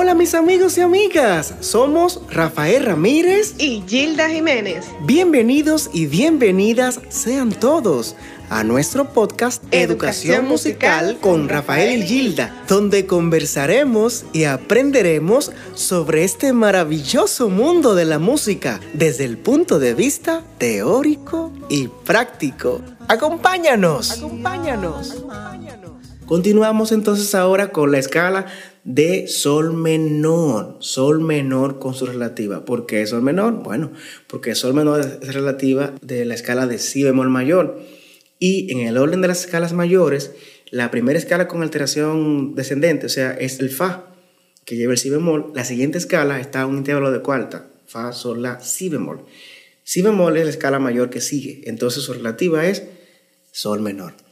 hola mis amigos y amigas, somos Rafael Ramírez y Gilda Jiménez. Bienvenidos y bienvenidas sean todos a nuestro podcast Educación, Musical con Rafael y Gilda, donde conversaremos y aprenderemos sobre este maravilloso mundo de la música desde el punto de vista teórico y práctico. Acompáñanos. Acompáñanos. Continuamos entonces ahora con la escala de sol menor, sol menor con su relativa. ¿Por qué sol menor? Bueno, porque sol menor es relativa de la escala de si bemol mayor. Y en el orden de las escalas mayores, la primera escala con alteración descendente, o sea, es el fa, que lleva el si bemol. La siguiente escala está un intervalo de cuarta, fa, sol, la, si bemol. Si bemol es la escala mayor que sigue, entonces su relativa es sol menor.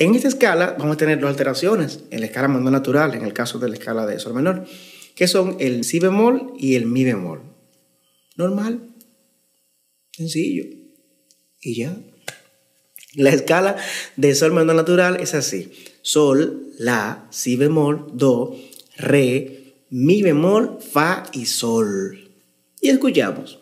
En esta escala vamos a tener dos alteraciones en la escala menor natural, en el caso de la escala de sol menor, que son el si bemol y el mi bemol. Normal, sencillo, y ya. La escala de sol menor natural es así: sol, la, si bemol, do, re, mi bemol, fa y sol. Y escuchamos.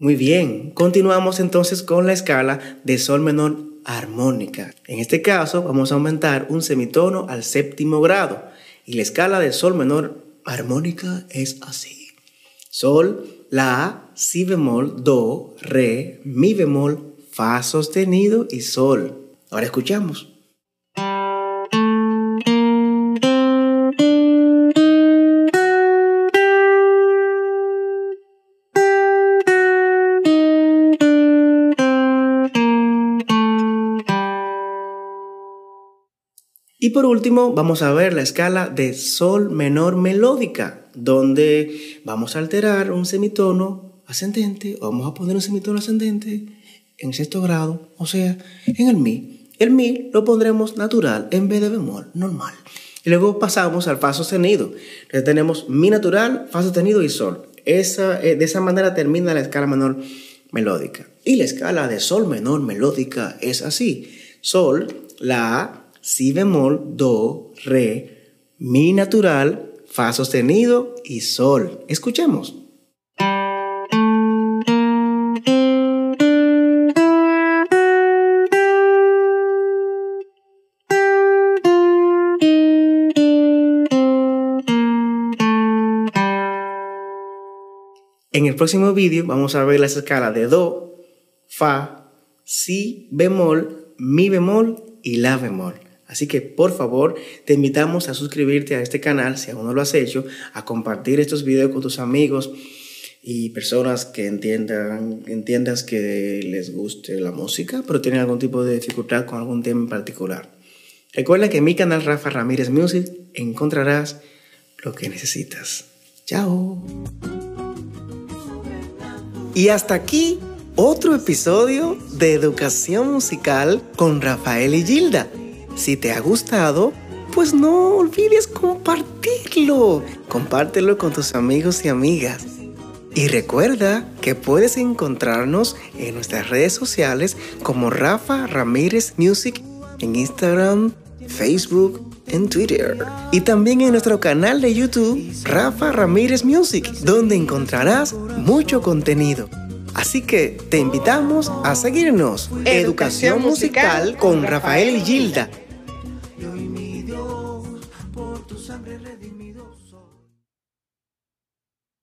Muy bien, continuamos entonces con la escala de sol menor armónica. En este caso vamos a aumentar un semitono al séptimo grado y la escala de sol menor armónica es así. Sol, la, si bemol, do, re, mi bemol, fa sostenido y sol. Ahora escuchamos. Y por último, vamos a ver la escala de sol menor melódica, donde vamos a alterar un semitono ascendente, o vamos a poner un semitono ascendente en sexto grado, o sea, en el mi. El mi lo pondremos natural en vez de bemol, normal. Y luego pasamos al fa sostenido. Entonces tenemos mi natural, fa sostenido y sol. Esa, eh, de esa manera termina la escala menor melódica. Y la escala de sol menor melódica es así. Sol, la, si bemol, do, re, mi natural, fa sostenido y sol. Escuchemos. En el próximo vídeo vamos a ver las escalas de do, fa, si bemol, mi bemol y la bemol. Así que por favor te invitamos a suscribirte a este canal si aún no lo has hecho, a compartir estos videos con tus amigos y personas que entiendan, entiendas que les guste la música, pero tienen algún tipo de dificultad con algún tema en particular. Recuerda que en mi canal Rafa Ramírez Music encontrarás lo que necesitas. Chao. Y hasta aquí otro episodio de Educación Musical con Rafael y Gilda. Si te ha gustado, pues no olvides compartirlo. Compártelo con tus amigos y amigas. Y recuerda que puedes encontrarnos en nuestras redes sociales como Rafa Ramírez Music en Instagram, Facebook, en Twitter. Y también en nuestro canal de YouTube, Rafa Ramírez Music, donde encontrarás mucho contenido. Así que te invitamos a seguirnos. Educación, musical con Rafael y Gilda. You.